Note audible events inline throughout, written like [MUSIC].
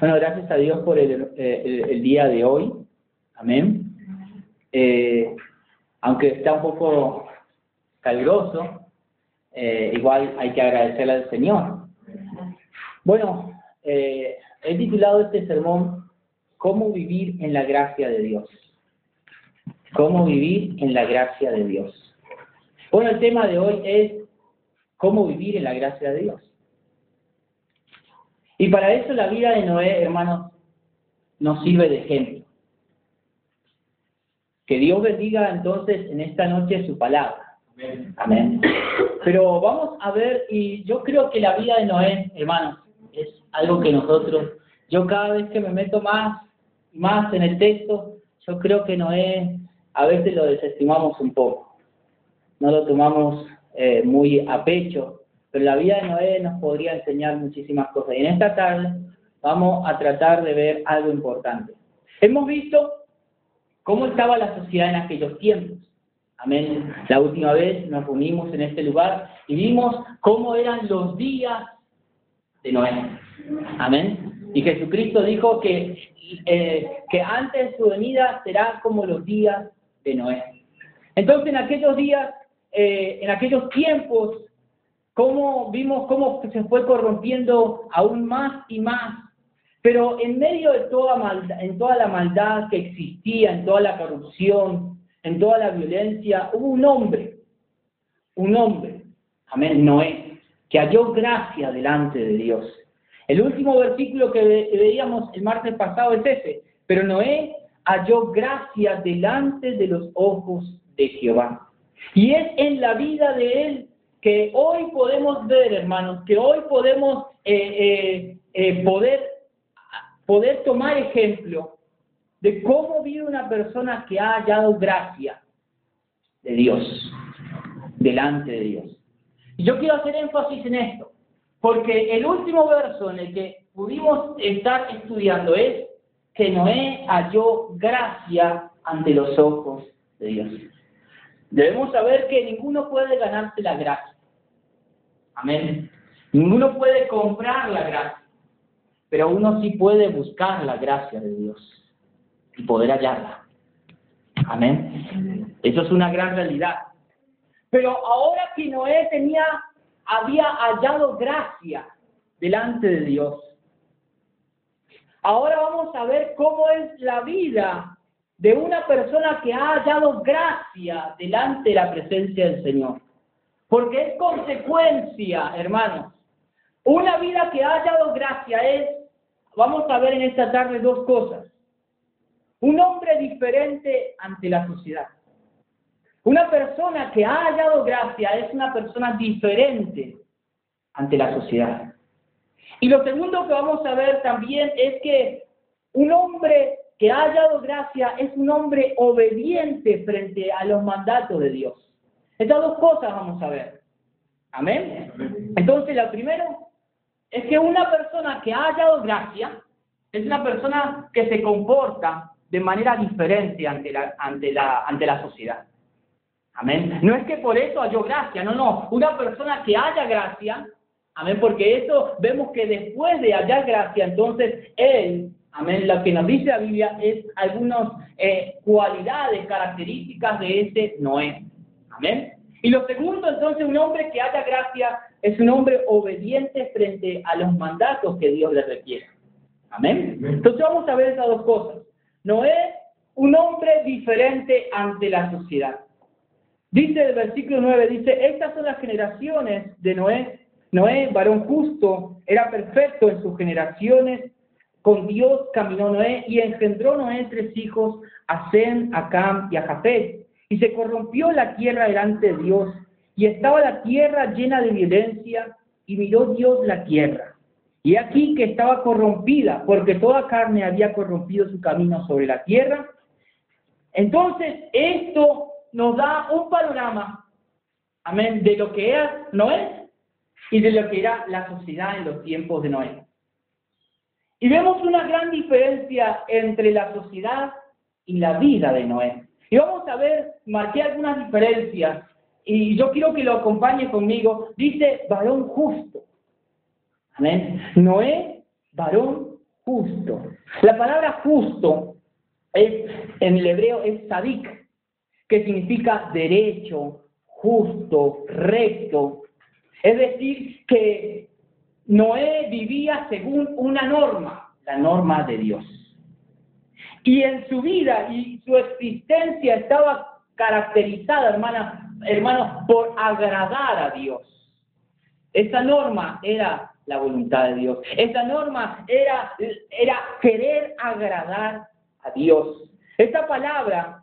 Bueno, gracias a Dios por el, eh, el, día de hoy. Amén. Eh, aunque está un poco caluroso, eh, igual hay que agradecerle al Señor. Bueno, he titulado este sermón ¿Cómo vivir en la gracia de Dios? ¿Cómo vivir en la gracia de Dios? Bueno, el tema de hoy es ¿Cómo vivir en la gracia de Dios? Y para eso la vida de Noé, hermanos, nos sirve de ejemplo. Que Dios bendiga entonces en esta noche su palabra. Amén. Pero vamos a ver, y yo creo que la vida de Noé, hermanos, es algo que nosotros, yo cada vez que me meto más, más en el texto, yo creo que Noé a veces lo desestimamos un poco. No lo tomamos eh, muy a pecho, pero la vida de Noé nos podría enseñar muchísimas cosas. Y en esta tarde vamos a tratar de ver algo importante. Hemos visto cómo estaba la sociedad en aquellos tiempos. Amén. La última vez nos reunimos en este lugar y vimos cómo eran los días de Noé. Amén. Y Jesucristo dijo que, eh, que antes de su venida será como los días de Noé. Entonces en aquellos días, eh, en aquellos tiempos, cómo vimos cómo se fue corrompiendo aún más y más. Pero en medio de toda, maldad, en toda la maldad que existía, en toda la corrupción, en toda la violencia, hubo un hombre, un hombre, amén, Noé, que halló gracia delante de Dios. El último versículo que veíamos el martes pasado es ese, pero Noé halló gracia delante de los ojos de Jehová. Y es en la vida de él que hoy podemos ver, hermanos, que hoy podemos eh, eh, eh, poder, poder tomar ejemplo de cómo vive una persona que ha hallado gracia de Dios, delante de Dios. Y yo quiero hacer énfasis en esto, porque el último verso en el que pudimos estar estudiando es que Noé halló gracia ante los ojos de Dios. Debemos saber que ninguno puede ganarse la gracia. Amén. Ninguno puede comprar la gracia, pero uno sí puede buscar la gracia de Dios y poder hallarla. Amén. Eso es una gran realidad. Pero ahora que Noé tenía, había hallado gracia delante de Dios. Ahora vamos a ver cómo es la vida de una persona que ha hallado gracia delante de la presencia del Señor. Porque es consecuencia, hermanos. Una vida que ha hallado gracia es, vamos a ver en esta tarde dos cosas. Un hombre diferente ante la sociedad. Una persona que ha hallado gracia es una persona diferente ante la sociedad. Y lo segundo que vamos a ver también es que un hombre que ha hallado gracia es un hombre obediente frente a los mandatos de Dios. Estas dos cosas vamos a ver. Amén. Entonces, lo primero es que una persona que ha hallado gracia es una persona que se comporta de manera diferente ante la, ante la, ante la sociedad. Amén. No es que por eso halló gracia, no, no. Una persona que haya gracia, amén, porque eso vemos que después de hallar gracia, entonces él, amén, lo que nos dice la Biblia es algunas eh, cualidades, características de ese Noé. Amén. Y lo segundo, entonces, un hombre que haya gracia es un hombre obediente frente a los mandatos que Dios le requiere. Amén. Entonces vamos a ver esas dos cosas. No es un hombre diferente ante la sociedad. Dice el versículo 9, dice, estas son las generaciones de Noé. Noé, varón justo, era perfecto en sus generaciones. Con Dios caminó Noé y engendró Noé tres hijos, a Sem, a Cam y a Jafet. Y se corrompió la tierra delante de Dios, y estaba la tierra llena de violencia, y miró Dios la tierra. Y aquí que estaba corrompida, porque toda carne había corrompido su camino sobre la tierra. Entonces, esto nos da un panorama, amén, de lo que era Noé y de lo que era la sociedad en los tiempos de Noé. Y vemos una gran diferencia entre la sociedad y la vida de Noé. Y vamos a ver, marqué algunas diferencias y yo quiero que lo acompañe conmigo. Dice varón justo. Amén. Noé, varón justo. La palabra justo es, en el hebreo es sadik, que significa derecho, justo, recto. Es decir, que Noé vivía según una norma, la norma de Dios. Y en su vida y su existencia estaba caracterizada, hermana, hermanos, por agradar a Dios. Esa norma era la voluntad de Dios. Esa norma era, era querer agradar a Dios. Esta palabra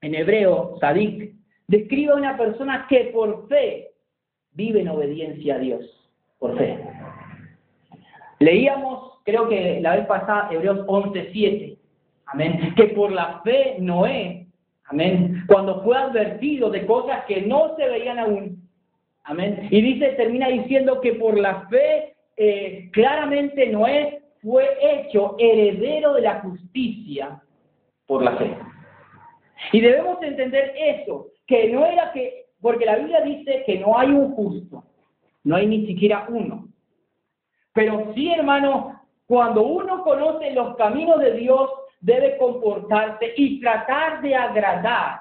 en hebreo, sadik, describe a una persona que por fe vive en obediencia a Dios. Por fe. Leíamos, creo que la vez pasada, Hebreos 11.7. Amén. Que por la fe Noé, amén, cuando fue advertido de cosas que no se veían aún, amén. Y dice, termina diciendo que por la fe, eh, claramente Noé fue hecho heredero de la justicia por la fe. Y debemos entender eso, que no era que, porque la Biblia dice que no hay un justo, no hay ni siquiera uno. Pero sí, hermano, cuando uno conoce los caminos de Dios, debe comportarse y tratar de agradar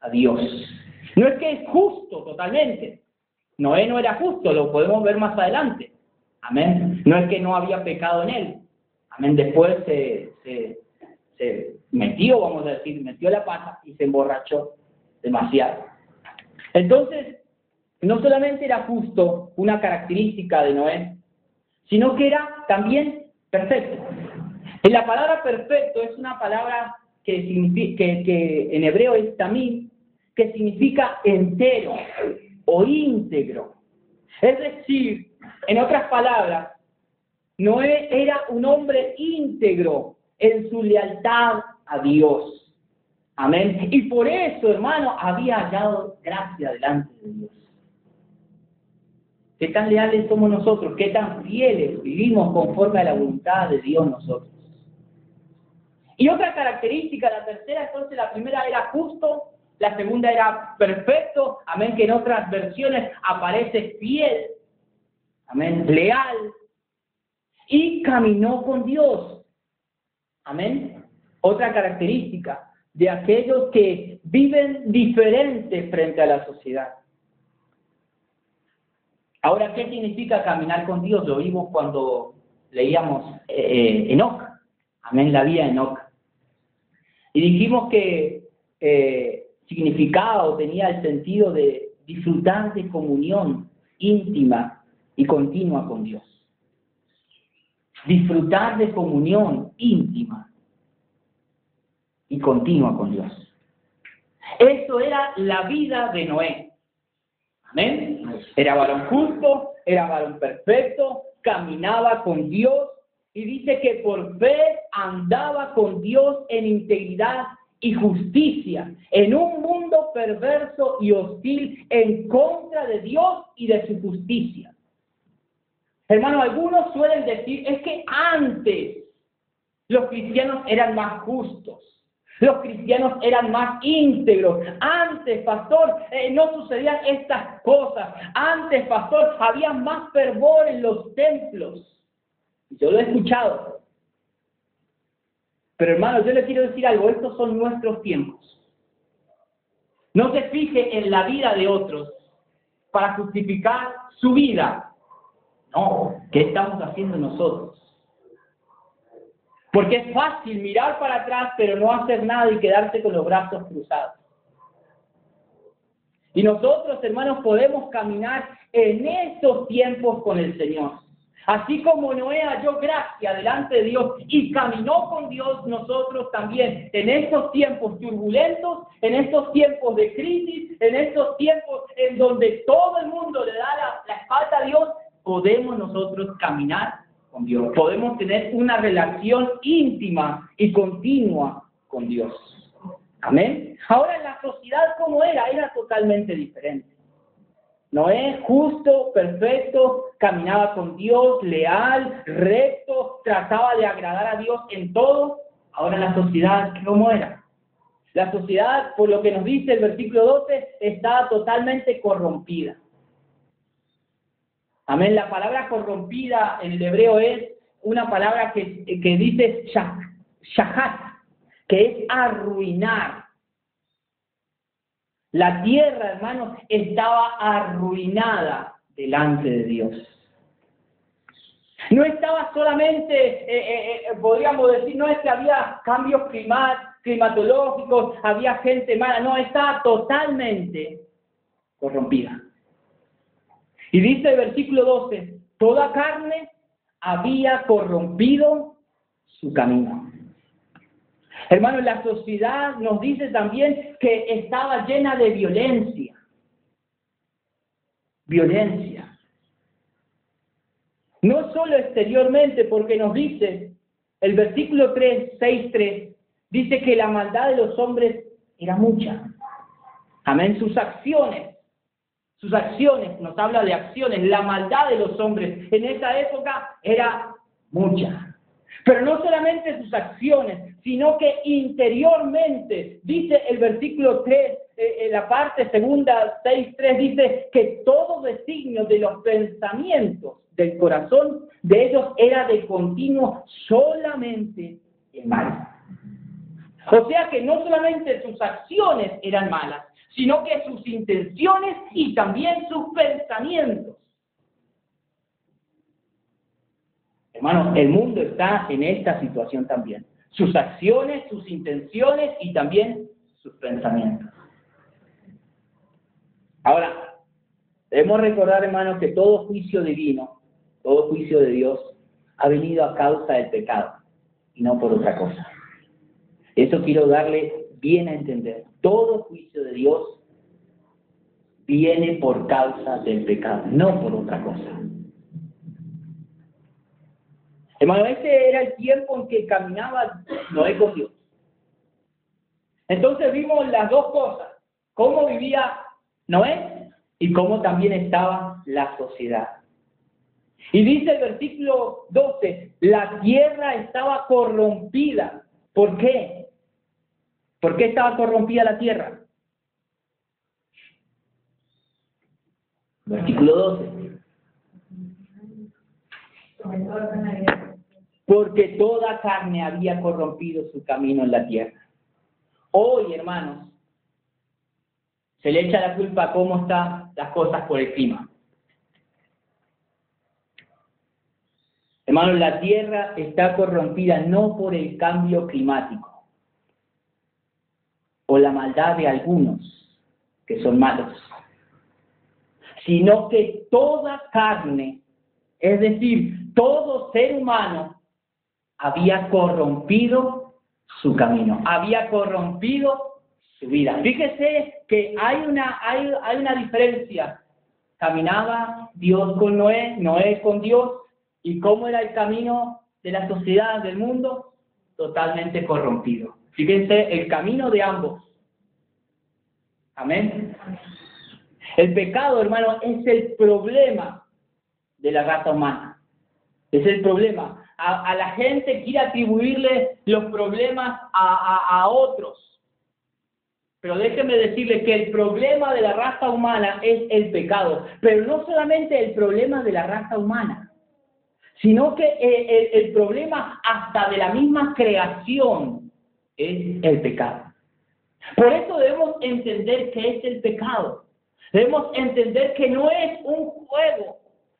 a Dios. No es que es justo totalmente. Noé no era justo, lo podemos ver más adelante. Amén. No es que no había pecado en él. Amén. Después se, metió, vamos a decir, metió la pata y se emborrachó demasiado. Entonces, no solamente era justo una característica de Noé, sino que era también perfecto. La palabra perfecto es una palabra que, significa, que, en hebreo es también, que significa entero o íntegro. Es decir, en otras palabras, Noé era un hombre íntegro en su lealtad a Dios. Amén. Y por eso, hermano, había hallado gracia delante de Dios. ¿Qué tan leales somos nosotros? ¿Qué tan fieles vivimos conforme a la voluntad de Dios nosotros? Y otra característica, la tercera, entonces la primera era justo, la segunda era perfecto, amén, que en otras versiones aparece fiel, amén, leal, y caminó con Dios, amén. Otra característica de aquellos que viven diferente frente a la sociedad. Ahora, ¿qué significa caminar con Dios? Lo vimos cuando leíamos eh, eh Enoch, amén, la vida de Enoch. Y dijimos que eh, significaba o tenía el sentido de disfrutar de comunión íntima y continua con Dios. Disfrutar de comunión íntima y continua con Dios. Eso era la vida de Noé. Amén. Era varón justo, era varón perfecto, caminaba con Dios y dice que por fe andaba con Dios en integridad y justicia, en un mundo perverso y hostil en contra de Dios y de su justicia. Hermano, algunos suelen decir, es que antes los cristianos eran más justos. Los cristianos eran más íntegros. Antes, pastor, eh, no sucedían estas cosas. Antes, pastor, había más fervor en los templos. Yo lo he escuchado. Pero hermano, yo le quiero decir algo, estos son nuestros tiempos. No se fije en la vida de otros para justificar su vida. No, ¿qué estamos haciendo nosotros? Porque es fácil mirar para atrás pero no hacer nada y quedarse con los brazos cruzados. Y nosotros, hermanos, podemos caminar en estos tiempos con el Señor. Así como Noé halló gracia delante de Dios y caminó con Dios, nosotros también en estos tiempos turbulentos, en estos tiempos de crisis, en estos tiempos en donde todo el mundo le da la, espalda a Dios, podemos nosotros caminar con Dios. Podemos tener una relación íntima y continua con Dios. Amén. Ahora la sociedad como era, era totalmente diferente. Noé, justo, perfecto, caminaba con Dios, leal, recto, trataba de agradar a Dios en todo. Ahora la sociedad, ¿cómo era? La sociedad, por lo que nos dice el versículo 12, estaba totalmente corrompida. Amén. La palabra corrompida en el hebreo es una palabra que, que dice shahat, que es arruinar. La tierra, hermanos, estaba arruinada delante de Dios. No estaba solamente, eh, eh, eh, podríamos decir, no es que había cambios climatológicos, había gente mala, no, estaba totalmente corrompida. Y dice el versículo 12, toda carne había corrompido su camino. Hermanos, la sociedad nos dice también que estaba llena de violencia. Violencia. No solo exteriormente, porque nos dice el versículo 3, 6, 3, dice que la maldad de los hombres era mucha. Amén, sus acciones, sus acciones, nos habla de acciones, la maldad de los hombres en esa época era mucha. Pero no solamente sus acciones, sino que interiormente, dice el versículo 3, eh, en la parte segunda, 6, 3, dice que todo designio de los pensamientos del corazón de ellos era de continuo solamente mal. O sea que no solamente sus acciones eran malas, sino que sus intenciones y también sus pensamientos. Hermano, el mundo está en esta situación también. Sus acciones, sus intenciones y también sus pensamientos. Ahora, debemos recordar, hermanos, que todo juicio divino todo juicio de Dios ha venido a causa del pecado y no por otra cosa. Eso quiero darle bien a entender. Todo juicio de Dios viene por causa del pecado, no por otra cosa. Hermano, ese era el tiempo en que caminaba Noé con Dios. Entonces vimos las dos cosas, cómo vivía Noé y cómo también estaba la sociedad. Y dice el versículo 12, la tierra estaba corrompida. ¿Por qué? ¿Por qué estaba corrompida la tierra? Versículo 12. Porque toda carne había corrompido su camino en la tierra. Hoy, hermanos, se le echa la culpa a cómo están las cosas por el clima. Hermanos, la tierra está corrompida no por el cambio climático o la maldad de algunos que son malos, sino que toda carne, es decir, todo ser humano, había corrompido su camino, había corrompido su vida. Fíjese que hay una, hay, hay una diferencia. Caminaba Dios con Noé, Noé con Dios, ¿Y cómo era el camino de la sociedad, del mundo? Totalmente corrompido. Fíjense, el camino de ambos. Amén. El pecado, hermano, es el problema de la raza humana. Es el problema. A, la gente quiere atribuirle los problemas a, a otros. Pero déjeme decirle que el problema de la raza humana es el pecado. Pero no solamente el problema de la raza humana sino que eh, el, problema hasta de la misma creación es el pecado. Por eso debemos entender qué es el pecado. Debemos entender que no es un juego,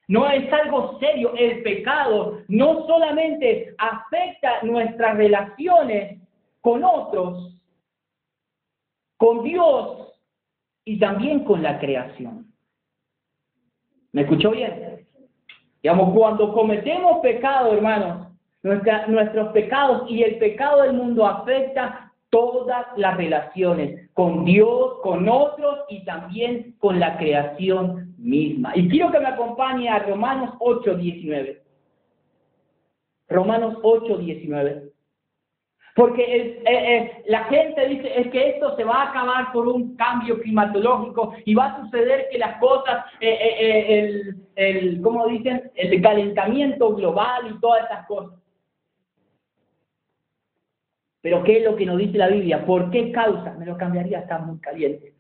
no es algo serio. El pecado no solamente afecta nuestras relaciones con otros, con Dios y también con la creación. ¿Me escuchó bien? Digamos, cuando cometemos pecado, hermanos, nuestros pecados y el pecado del mundo afecta todas las relaciones con Dios, con otros y también con la creación misma. Y quiero que me acompañe a Romanos 8, 19. Romanos 8, 19. Porque eh, eh, la gente dice es que esto se va a acabar por un cambio climatológico y va a suceder que las cosas, eh, el, el, ¿cómo dicen? El calentamiento global y todas esas cosas. Pero ¿qué es lo que nos dice la Biblia? ¿Por qué causa? Me lo cambiaría, está muy caliente.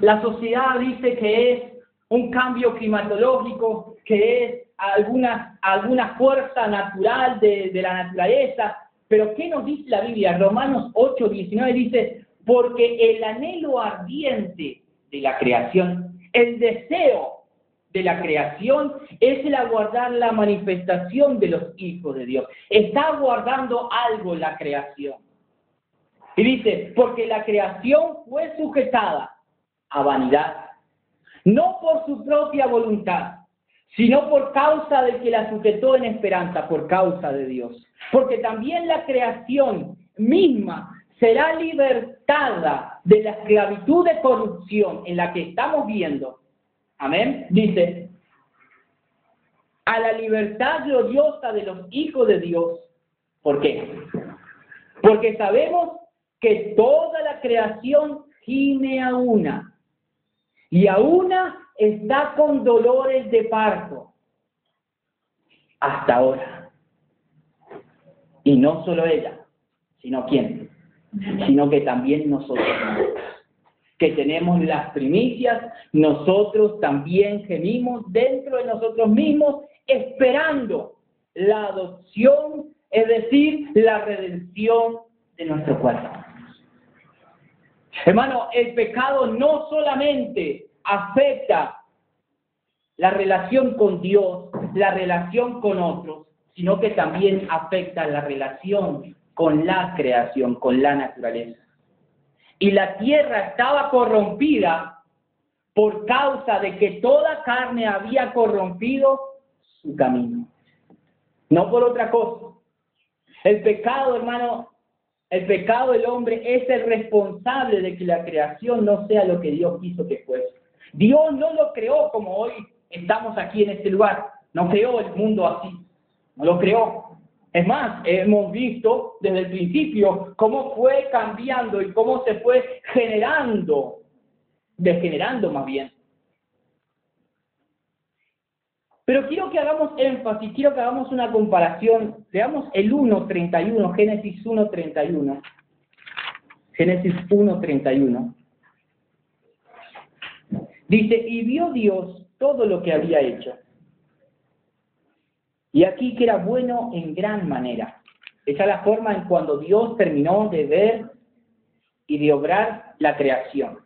La sociedad dice que es un cambio climatológico, que es alguna, alguna fuerza natural de, la naturaleza. Pero ¿qué nos dice la Biblia? Romanos 8, 19 dice, porque el anhelo ardiente de la creación, el deseo de la creación es el aguardar la manifestación de los hijos de Dios. Está aguardando algo la creación. Y dice, porque la creación fue sujetada a vanidad, no por su propia voluntad, sino por causa de que la sujetó en esperanza, por causa de Dios. Porque también la creación misma será libertada de la esclavitud de corrupción en la que estamos viendo. Amén. Dice, a la libertad gloriosa de los hijos de Dios. ¿Por qué? Porque sabemos que toda la creación gime a una y a una está con dolores de parto hasta ahora. Y no solo ella, sino quién, sino que también nosotros que tenemos las primicias, nosotros también gemimos dentro de nosotros mismos esperando la adopción, es decir, la redención de nuestro cuerpo. Hermano, el pecado no solamente afecta la relación con Dios, la relación con otros, sino que también afecta la relación con la creación, con la naturaleza. Y la tierra estaba corrompida por causa de que toda carne había corrompido su camino. No por otra cosa. El pecado, hermano, el pecado del hombre es el responsable de que la creación no sea lo que Dios quiso que fuese. Dios no lo creó como hoy estamos aquí en este lugar. No creó el mundo así. No lo creó. Es más, hemos visto desde el principio cómo fue cambiando y cómo se fue generando, degenerando más bien. Pero quiero que hagamos énfasis, quiero que hagamos una comparación. Veamos el 1.31, Génesis 1.31. Génesis 1.31. Dice, y vio Dios todo lo que había hecho. Y aquí que era bueno en gran manera. Esa es la forma en cuando Dios terminó de ver y de obrar la creación.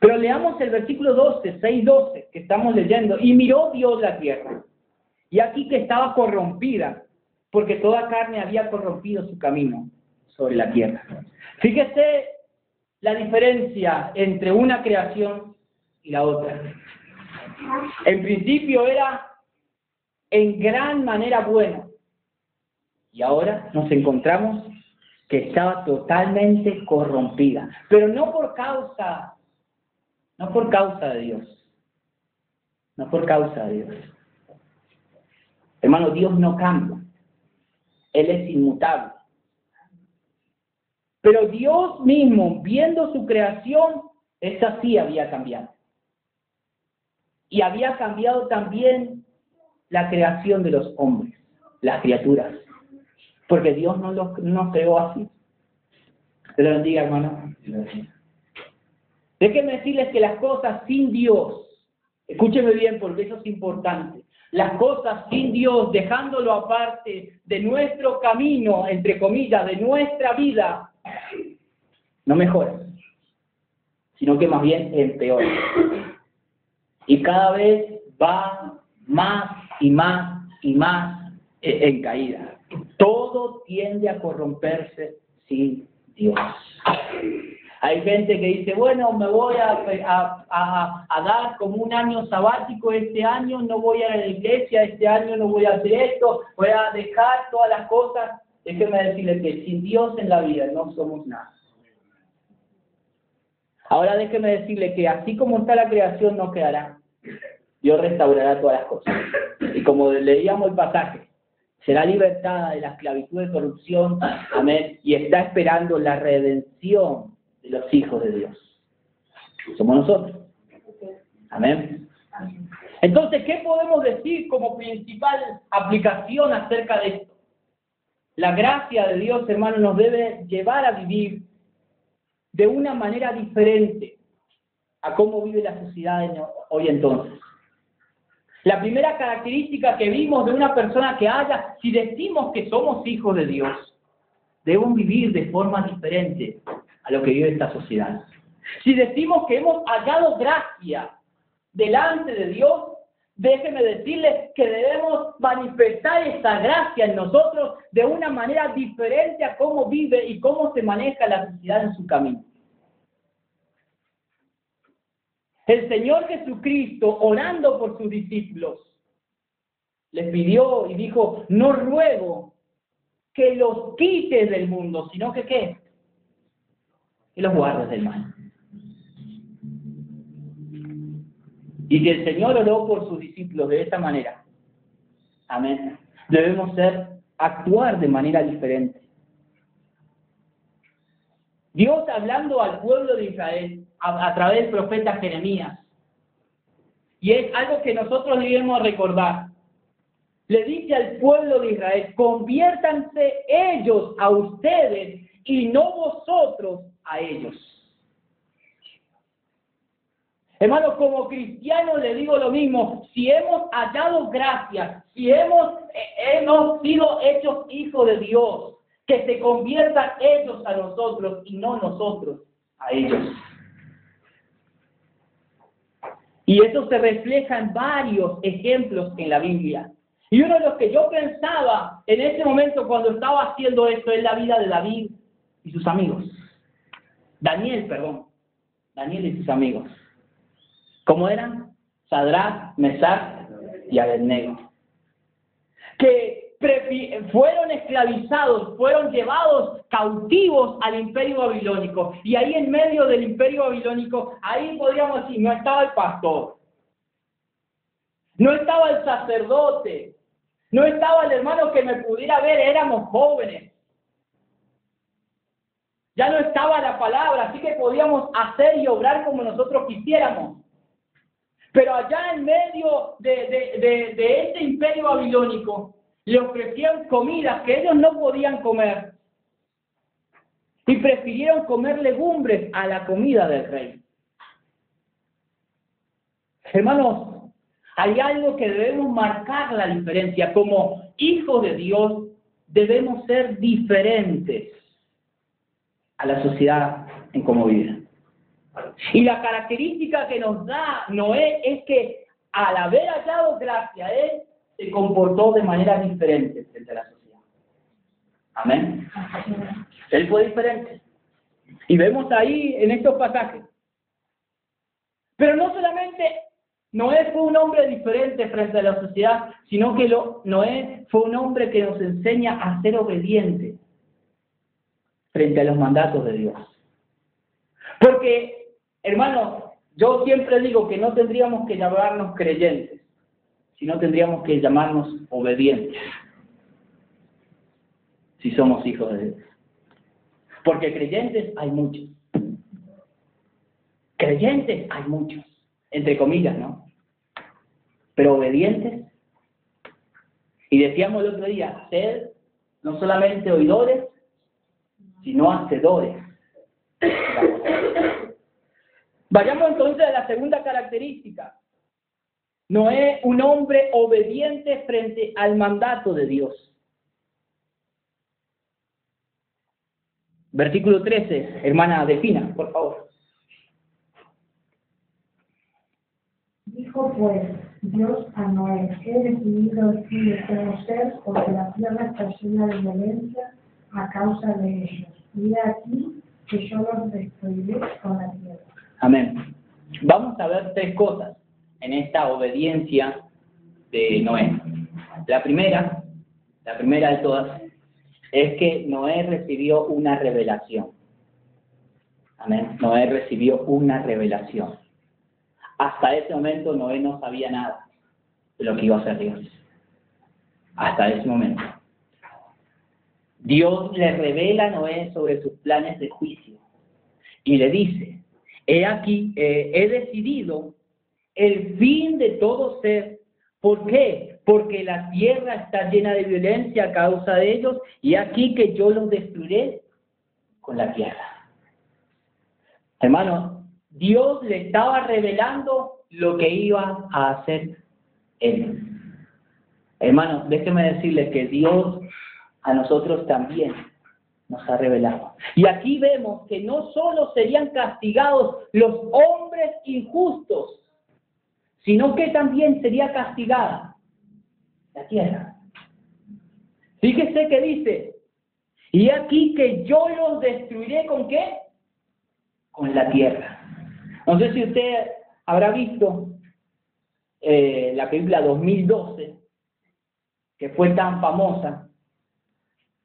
Pero leamos el versículo 12, 6, 12, que estamos leyendo. Y miró Dios la tierra. Y aquí que estaba corrompida, porque toda carne había corrompido su camino sobre la tierra. Fíjese la diferencia entre una creación y la otra. En principio era en gran manera bueno. Y ahora nos encontramos que estaba totalmente corrompida, pero no por causa, no por causa de Dios, no por causa de Dios. Hermano, Dios no cambia, Él es inmutable. Pero Dios mismo, viendo su creación, esa sí había cambiado. Y había cambiado también la creación de los hombres, las criaturas. Porque Dios no los no creó así. Te lo bendiga, hermano. Déjenme decirles que las cosas sin Dios, escúcheme bien porque eso es importante, las cosas sin Dios, dejándolo aparte de nuestro camino, entre comillas, de nuestra vida, no mejoran, sino que más bien empeoran y cada vez va más y más y más en caída. Todo tiende a corromperse sin Dios. Hay gente que dice, bueno, me voy a, dar como un año sabático este año, no voy a la iglesia, este año no voy a hacer esto, voy a dejar todas las cosas. Déjeme decirle que sin Dios en la vida no somos nada. Ahora déjeme decirle que así como está la creación no quedará. Dios restaurará todas las cosas. Y como leíamos el pasaje, será libertada de la esclavitud de corrupción, amén, y está esperando la redención de los hijos de Dios. Somos nosotros. Amén. Entonces, ¿qué podemos decir como principal aplicación acerca de esto? La gracia de Dios, hermano, nos debe llevar a vivir de una manera diferente a cómo vive la sociedad hoy entonces. La primera característica que vimos de una persona que haya, si decimos que somos hijos de Dios, debemos vivir de forma diferente a lo que vive esta sociedad. Si decimos que hemos hallado gracia delante de Dios, déjeme decirles que debemos manifestar esa gracia en nosotros de una manera diferente a cómo vive y cómo se maneja la sociedad en su camino. El Señor Jesucristo, orando por sus discípulos, les pidió y dijo, no ruego que los quites del mundo, sino que qué? Que los guardes del mal. Y que el Señor oró por sus discípulos de esta manera. Amén. Debemos ser, actuar de manera diferente. Dios hablando al pueblo de Israel a, través del profeta Jeremías. Y es algo que nosotros debemos recordar. Le dice al pueblo de Israel, conviértanse ellos a ustedes y no vosotros a ellos. Hermano, como cristiano le digo lo mismo, si hemos hallado gracia, si hemos, eh, hemos sido hechos hijos de Dios, que se conviertan ellos a nosotros y no nosotros a ellos. Y eso se refleja en varios ejemplos en la Biblia. Y uno de los que yo pensaba en ese momento cuando estaba haciendo esto es la vida de David y sus amigos. Daniel, perdón. Daniel y sus amigos. ¿Cómo eran? Sadrach, Mesach y Abednego. Que fueron esclavizados, fueron llevados cautivos al imperio babilónico. Y ahí en medio del imperio babilónico, ahí podríamos decir, no estaba el pastor, no estaba el sacerdote, no estaba el hermano que me pudiera ver, éramos jóvenes. Ya no estaba la palabra, así que podíamos hacer y obrar como nosotros quisiéramos. Pero allá en medio de, este imperio babilónico, le ofrecían comidas que ellos no podían comer y prefirieron comer legumbres a la comida del rey. Hermanos, hay algo que debemos marcar la diferencia. Como hijos de Dios debemos ser diferentes a la sociedad en cómo viven. Y la característica que nos da Noé es que al haber hallado gracia, él se comportó de manera diferente frente a la sociedad. Amén. Él fue diferente. Y vemos ahí en estos pasajes. Pero no solamente Noé fue un hombre diferente frente a la sociedad, sino que lo, Noé fue un hombre que nos enseña a ser obediente frente a los mandatos de Dios. Porque, hermano, yo siempre digo que no tendríamos que llamarnos creyentes, si no tendríamos que llamarnos obedientes, si somos hijos de Dios. Porque creyentes hay muchos. Creyentes hay muchos, entre comillas, ¿no? Pero obedientes. Y decíamos el otro día, ser no solamente oidores, sino hacedores. Vayamos entonces a la segunda característica. Noé, un hombre obediente frente al mandato de Dios. Versículo 13, hermana Defina, por favor. Dijo pues Dios a Noé, he decidido fin de conocer porque la tierra está llena de violencia a causa de ellos. Y aquí que yo los destruiré con la tierra. Amén. Vamos a ver tres cosas en esta obediencia de Noé. La primera, la primera de todas, es que Noé recibió una revelación. Amén. Noé recibió una revelación. Hasta ese momento Noé no sabía nada de lo que iba a hacer Dios. Hasta ese momento. Dios le revela a Noé sobre sus planes de juicio y le dice, he aquí, eh, he decidido el fin de todo ser. ¿Por qué? Porque la tierra está llena de violencia a causa de ellos y aquí que yo los destruiré con la tierra. Hermano, Dios le estaba revelando lo que iba a hacer él. Hermanos, déjeme decirle que Dios a nosotros también nos ha revelado. Y aquí vemos que no solo serían castigados los hombres injustos, sino que también sería castigada la tierra. Fíjese que dice, y aquí que yo los destruiré con qué? Con la tierra. No sé si usted habrá visto eh, la película 2012, que fue tan famosa,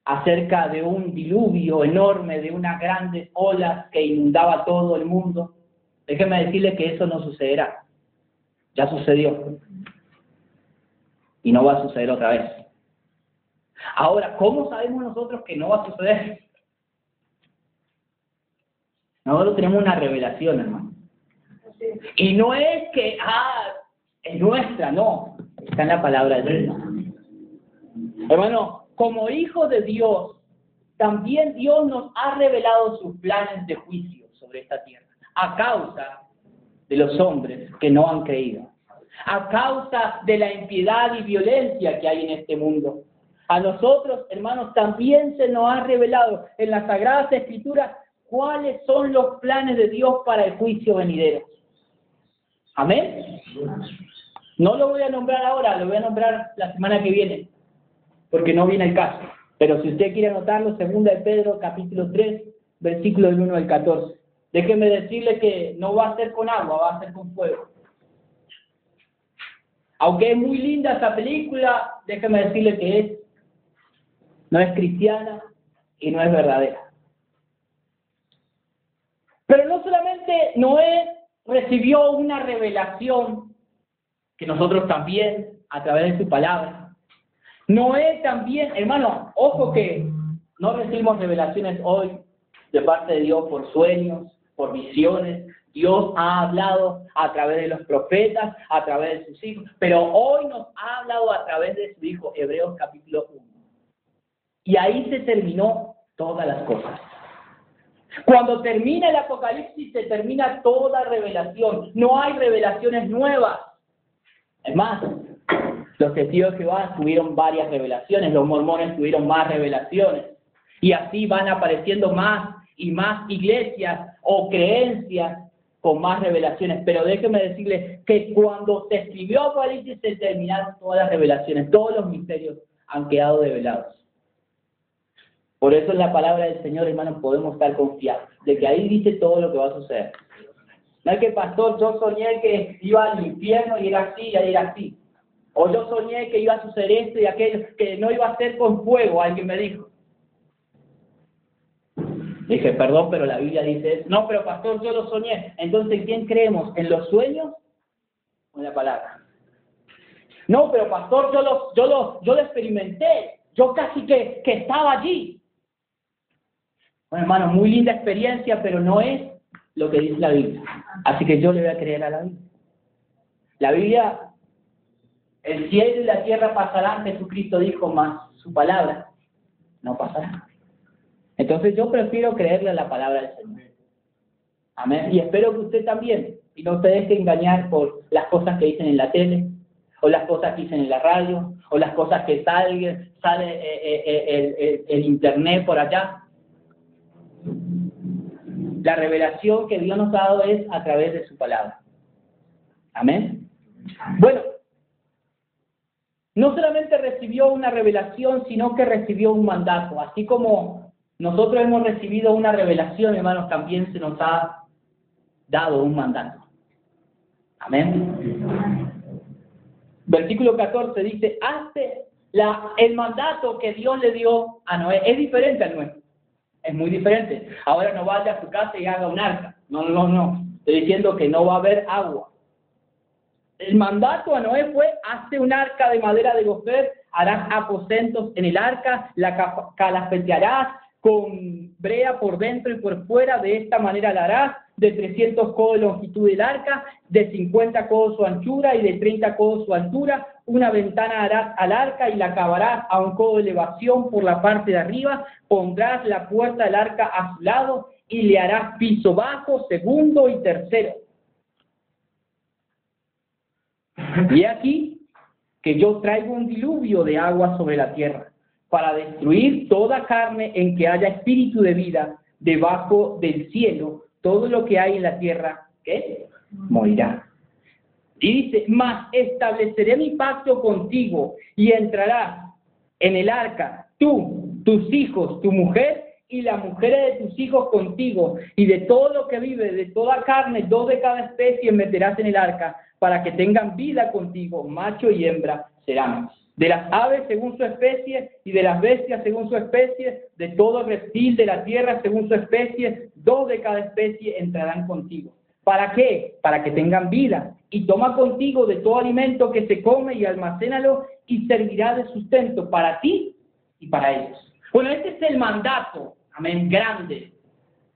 acerca de un diluvio enorme, de unas grandes olas que inundaba todo el mundo. Déjeme decirle que eso no sucederá. Ya sucedió. Y no va a suceder otra vez. Ahora, ¿cómo sabemos nosotros que no va a suceder? Nosotros tenemos una revelación, hermano. Y no es que, ah, es nuestra, no. Está en la palabra de Dios. Hermano, como hijos de Dios, también Dios nos ha revelado sus planes de juicio sobre esta tierra, a causa de los hombres que no han creído, a causa de la impiedad y violencia que hay en este mundo. A nosotros, hermanos, también se nos ha revelado en las Sagradas Escrituras cuáles son los planes de Dios para el juicio venidero. Amén. No lo voy a nombrar ahora, lo voy a nombrar la semana que viene porque no viene el caso. Pero si usted quiere anotarlo, segunda de Pedro, capítulo 3, versículo del 1 al 14. Déjeme decirle que no va a ser con agua, va a ser con fuego. Aunque es muy linda esa película, déjeme decirle que es, no es cristiana y no es verdadera. Pero no solamente Noé recibió una revelación, que nosotros también, a través de su palabra, Noé también, hermano, ojo que no recibimos revelaciones hoy de parte de Dios por sueños, por visiones. Dios ha hablado a través de los profetas, a través de sus hijos, pero hoy nos ha hablado a través de su Hijo, Hebreos capítulo 1. Y ahí se terminó todas las cosas. Cuando termina el Apocalipsis, se termina toda revelación. No hay revelaciones nuevas. Es más, los testigos de Jehová tuvieron varias revelaciones, los mormones tuvieron más revelaciones. Y así van apareciendo más y más iglesias o creencias con más revelaciones. Pero déjeme decirles que cuando se escribió Apocalipsis se terminaron todas las revelaciones, todos los misterios han quedado develados. Por eso en la palabra del Señor, hermanos, podemos estar confiados de que ahí dice todo lo que va a suceder. No es que, pastor, yo soñé que iba al infierno y era así y era así. O yo soñé que iba a suceder esto y aquello, que no iba a ser con fuego, alguien me dijo. Dije, perdón, pero la Biblia dice, no, pero pastor, yo lo soñé. Entonces, ¿quién creemos? ¿En los sueños o en la palabra? No, pero pastor, yo lo, yo lo, yo lo experimenté. Yo casi que, que estaba allí. Bueno, hermano, muy linda experiencia, pero no es lo que dice la Biblia. Así que yo le voy a creer a la Biblia. La Biblia el cielo y la tierra pasarán, Jesucristo dijo, más su palabra no pasará. Entonces yo prefiero creerle a la palabra del Señor. Amén. Y espero que usted también, y no se deje engañar por las cosas que dicen en la tele, o las cosas que dicen en la radio, o las cosas que sale, sale eh, eh, eh, el, internet por allá. La revelación que Dios nos ha dado es a través de su palabra. Amén. Bueno, no solamente recibió una revelación, sino que recibió un mandato. Así como nosotros hemos recibido una revelación, hermanos, también se nos ha dado un mandato. Amén. Versículo 14 dice, hazte la, el mandato que Dios le dio a Noé. Es diferente al nuestro. Es muy diferente. Ahora no vaya a su casa y haga un arca. No, no, no. Estoy diciendo que no va a haber agua. El mandato a Noé fue, hace un arca de madera de gofer, harás aposentos en el arca, la calafetearás con brea por dentro y por fuera, de esta manera la harás, de 300 codos de longitud del arca, de 50 codos su anchura y de 30 codos su altura, una ventana harás al arca y la acabarás a un codo de elevación por la parte de arriba, pondrás la puerta del arca a su lado y le harás piso bajo, segundo y tercero. [LAUGHS] Y aquí que yo traigo un diluvio de agua sobre la tierra para destruir toda carne en que haya espíritu de vida debajo del cielo, todo lo que hay en la tierra, ¿qué? Morirá. Y dice, mas estableceré mi pacto contigo y entrarás en el arca, tú, tus hijos, tu mujer y las mujeres de tus hijos contigo, y de todo lo que vive, de toda carne, dos de cada especie meterás en el arca, para que tengan vida contigo, macho y hembra serán. De las aves según su especie, y de las bestias según su especie, de todo reptil de la tierra según su especie, dos de cada especie entrarán contigo. ¿Para qué? Para que tengan vida. Y toma contigo de todo alimento que se come y almacénalo y servirá de sustento para ti y para ellos. Bueno, este es el mandato, amén, grande.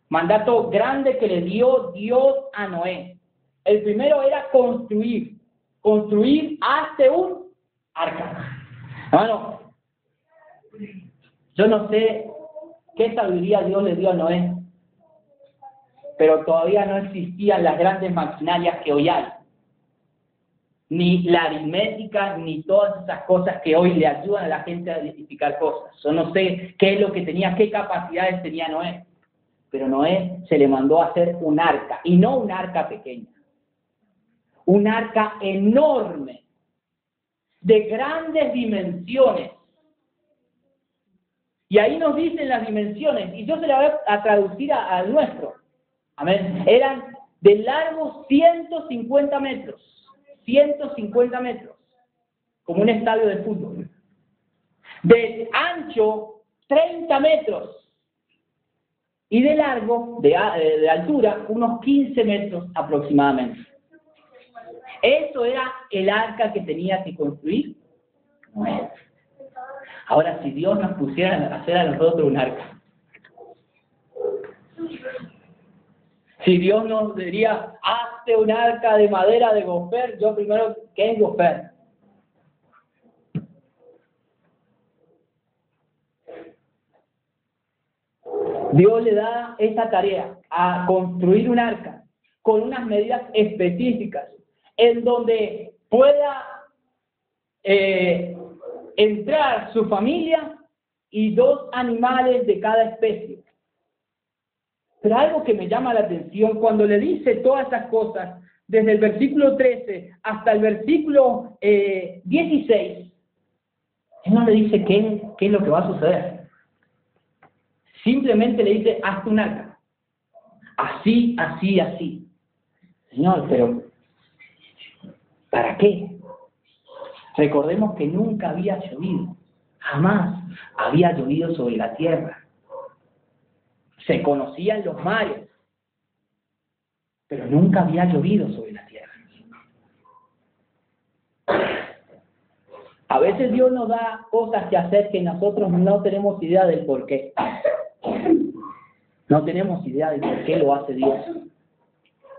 Mandato grande que le dio Dios a Noé. El primero era construir, construir hasta un arca. Hermano, yo no sé qué sabiduría Dios le dio a Noé, pero todavía no existían las grandes maquinarias que hoy hay. Ni la aritmética, ni todas esas cosas que hoy le ayudan a la gente a identificar cosas. Yo no sé qué es lo que tenía, qué capacidades tenía Noé. Pero Noé se le mandó a hacer un arca, y no un arca pequeña un arca enorme, de grandes dimensiones. Y ahí nos dicen las dimensiones, y yo se la voy a traducir al nuestro. Amén. Eran de largo 150 metros, 150 metros, como un estadio de fútbol. De ancho 30 metros. Y de largo, de, eh, de altura, unos 15 metros aproximadamente. ¿Eso era el arca que tenía que construir? Ahora, si Dios nos pusiera a hacer a nosotros un arca, si Dios nos diría, hazte un arca de madera de gofer, yo primero, ¿qué es gofer? Dios le da esa tarea a construir un arca con unas medidas específicas en donde pueda eh, entrar su familia y dos animales de cada especie. Pero algo que me llama la atención, cuando le dice todas esas cosas, desde el versículo 13 hasta el versículo 16, eh, él no le dice qué, qué es lo que va a suceder. Simplemente le dice, hazte un arca. Así, así, así. Señor, pero ¿Para qué? Recordemos que nunca había llovido, jamás había llovido sobre la tierra. Se conocían los mares, pero nunca había llovido sobre la tierra. A veces Dios nos da cosas que hacer que nosotros no tenemos idea del por qué. No tenemos idea del por qué lo hace Dios.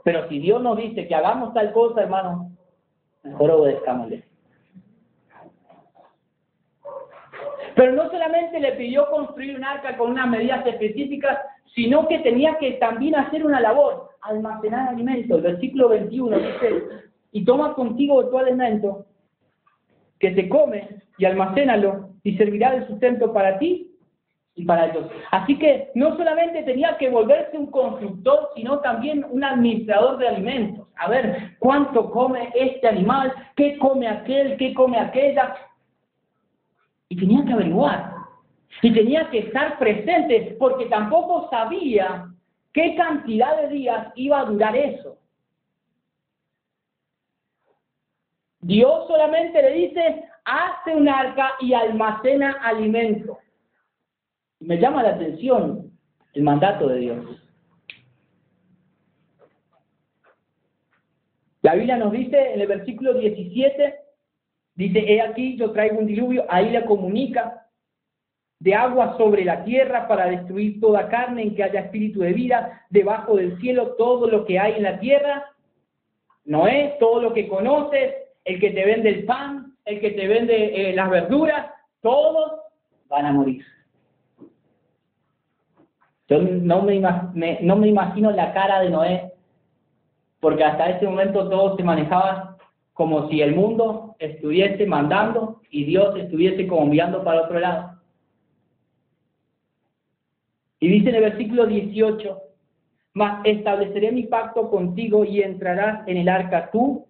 Pero si Dios nos dice que hagamos tal cosa, hermano, mejor obedezcámosle. Pero no solamente le pidió construir un arca con unas medidas específicas, sino que tenía que también hacer una labor, almacenar alimentos. Versículo 21 dice, y toma contigo todo alimento que se come y almacénalo y servirá de sustento para ti y para ellos. Así que no solamente tenía que volverse un constructor, sino también un administrador de alimentos. A ver, ¿cuánto come este animal? ¿Qué come aquel? ¿Qué come aquella? Y tenía que averiguar. Y tenía que estar presente porque tampoco sabía qué cantidad de días iba a durar eso. Dios solamente le dice, hace un arca y almacena alimentos. Me llama la atención el mandato de Dios. La Biblia nos dice en el versículo 17, dice, he aquí yo traigo un diluvio, ahí le comunica, de agua sobre la tierra para destruir toda carne en que haya espíritu de vida, debajo del cielo todo lo que hay en la tierra, no es todo lo que conoces, el que te vende el pan, el que te vende eh, las verduras, todos van a morir. Yo no me, no me imagino la cara de Noé, porque hasta ese momento todo se manejaba como si el mundo estuviese mandando y Dios estuviese como mirando para otro lado. Y dice en el versículo 18, mas estableceré mi pacto contigo y entrarás en el arca tú,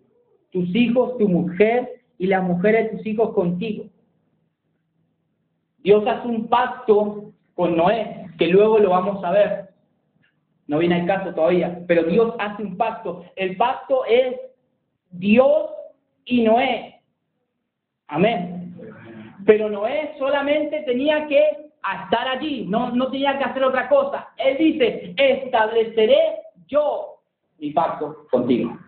tus hijos, tu mujer y las mujeres de tus hijos contigo. Dios hace un pacto con Noé, que luego lo vamos a ver. No viene el caso todavía, pero Dios hace un pacto. El pacto es Dios y Noé. Amén. Pero Noé solamente tenía que estar allí, no, no tenía que hacer otra cosa. Él dice, estableceré yo mi pacto contigo.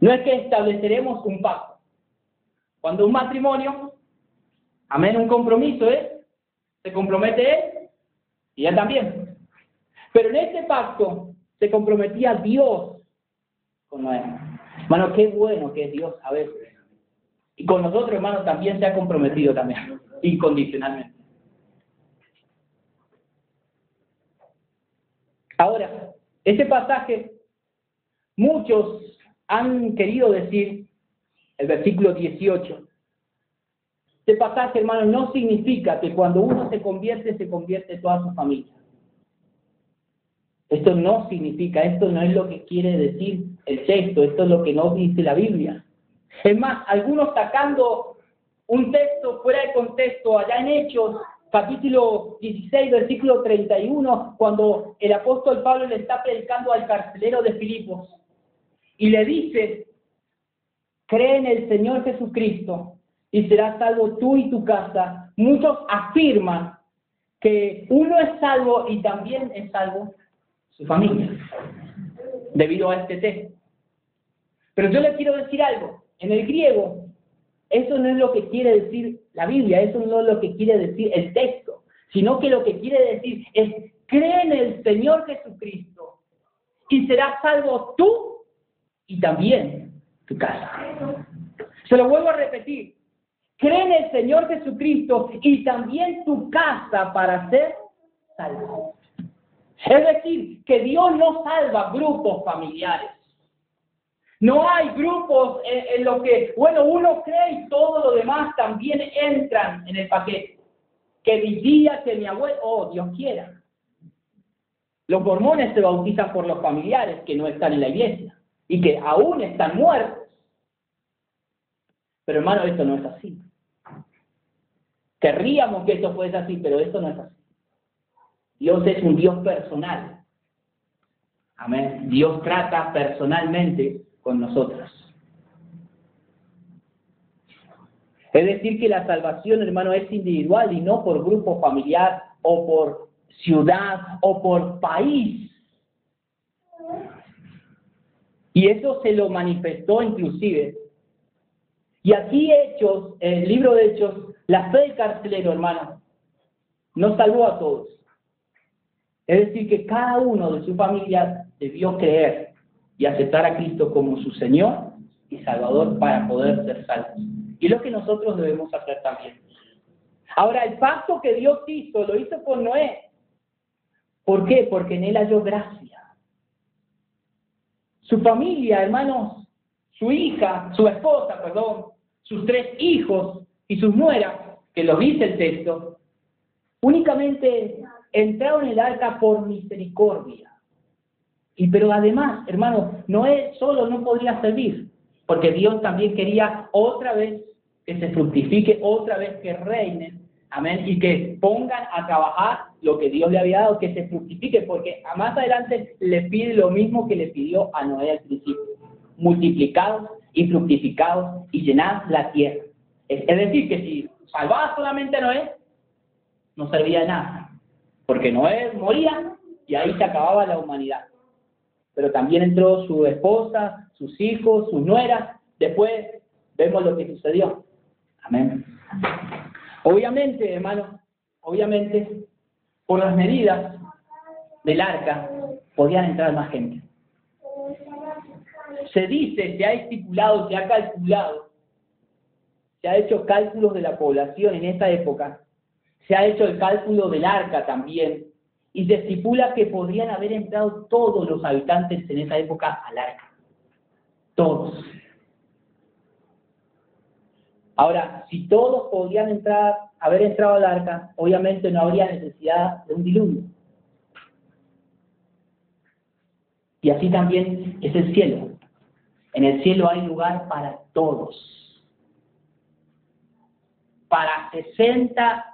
No es que estableceremos un pacto. Cuando un matrimonio, amén, un compromiso ¿eh? se compromete él y él también. Pero en este pacto se comprometía Dios con Noé. Hermano, qué bueno que es Dios a veces. Y con nosotros, hermano, también se ha comprometido también, [LAUGHS] incondicionalmente. Ahora, este pasaje, muchos han querido decir, el versículo 18, este pasaje, hermano, no significa que cuando uno se convierte, se convierte toda su familia. Esto no significa, esto no es lo que quiere decir el texto, esto es lo que no dice la Biblia. Es más, algunos sacando un texto fuera de contexto, allá en Hechos, capítulo 16, versículo 31, cuando el apóstol Pablo le está predicando al carcelero de Filipos y le dice, cree en el Señor Jesucristo y serás salvo tú y tu casa. Muchos afirman que uno es salvo y también es salvo su familia, debido a este texto. Pero yo le quiero decir algo, en el griego eso no es lo que quiere decir la Biblia, eso no es lo que quiere decir el texto, sino que lo que quiere decir es, cree en el Señor Jesucristo y serás salvo tú y también tu casa. Se lo vuelvo a repetir, cree en el Señor Jesucristo y también tu casa para ser salvo. Es decir, que Dios no salva grupos familiares. No hay grupos en, lo que, bueno, uno cree y todo lo demás también entran en el paquete. Que mi que mi abuelo, oh, Dios quiera. Los mormones se bautizan por los familiares que no están en la iglesia y que aún están muertos. Pero hermano, esto no es así. Querríamos que esto fuese así, pero esto no es así. Dios es un Dios personal. Amén. Dios trata personalmente con nosotros. Es decir, que la salvación, hermano, es individual y no por grupo familiar o por ciudad o por país. Y eso se lo manifestó inclusive. Y aquí Hechos, el libro de Hechos, la fe del carcelero, hermano, no salvó a todos. Es decir, que cada uno de su familia debió creer y aceptar a Cristo como su Señor y Salvador para poder ser salvos. Y lo que nosotros debemos hacer también. Ahora, el pacto que Dios hizo, lo hizo con Noé. ¿Por qué? Porque en él halló gracia. Su familia, hermanos, su hija, su esposa, perdón, sus tres hijos y sus nueras, que lo dice el texto, únicamente entraron en el arca por misericordia. Y pero además, hermano, Noé solo no podría servir, porque Dios también quería otra vez que se fructifique, otra vez que reinen, amén, y que pongan a trabajar lo que Dios le había dado, que se fructifique, porque más adelante le pide lo mismo que le pidió a Noé al principio, multiplicados y fructificados y llenad la tierra. Es, decir, que si salvaba solamente a Noé, no servía de nada, porque Noé moría y ahí se acababa la humanidad pero también entró su esposa, sus hijos, sus nueras. Después vemos lo que sucedió. Amén. Obviamente, hermano, obviamente, por las medidas del arca, podían entrar más gente. Se dice, se ha estipulado, se ha calculado, se ha hecho cálculos de la población en esta época, se ha hecho el cálculo del arca también, y se estipula que podrían haber entrado todos los habitantes en esa época al arca. Todos. Ahora, si todos podrían entrar, haber entrado al arca, obviamente no habría necesidad de un diluvio. Y así también es el cielo. En el cielo hay lugar para todos. Para 60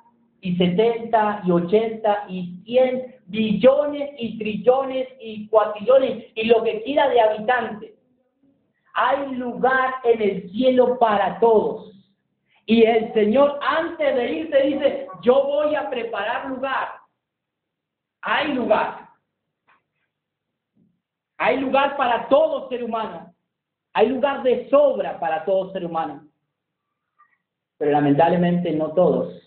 y 70 y 80 y 100 billones y trillones y cuatrillones y lo que quiera de habitantes. Hay lugar en el cielo para todos. Y el Señor antes de irse dice, yo voy a preparar lugar. Hay lugar. Hay lugar para todo ser humano. Hay lugar de sobra para todo ser humano. Pero lamentablemente no todos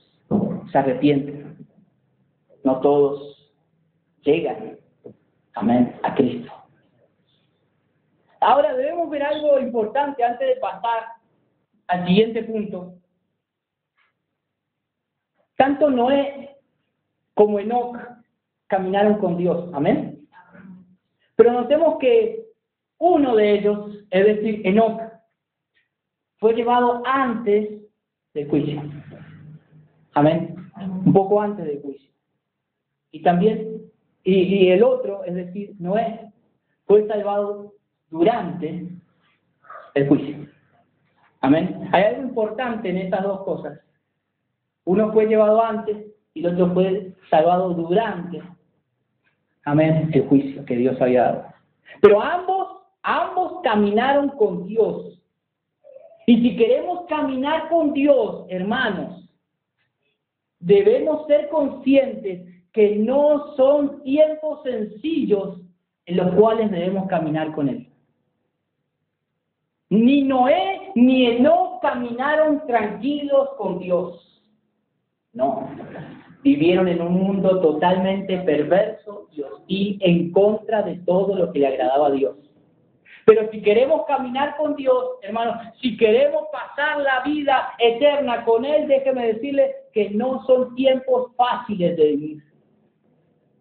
se arrepienten. No todos llegan. Amén. A Cristo. Ahora debemos ver algo importante antes de pasar al siguiente punto. Tanto Noé como Enoch caminaron con Dios. Amén. Pero notemos que uno de ellos, es decir, Enoch, fue llevado antes del juicio. Amén. Un poco antes del juicio. Y también, y, el otro, es decir, Noé, fue salvado durante el juicio. Amén. Hay algo importante en estas dos cosas. Uno fue llevado antes y el otro fue salvado durante, amén, el juicio que Dios había dado. Pero ambos Ambos caminaron con Dios. Y si queremos caminar con Dios, hermanos, debemos ser conscientes que no son tiempos sencillos en los cuales debemos caminar con Él. Ni Noé ni Enoch caminaron tranquilos con Dios. No, vivieron en un mundo totalmente perverso y en contra de todo lo que le agradaba a Dios. Pero si queremos caminar con Dios, hermanos, si queremos pasar la vida eterna con Él, déjeme decirle que no son tiempos fáciles de vivir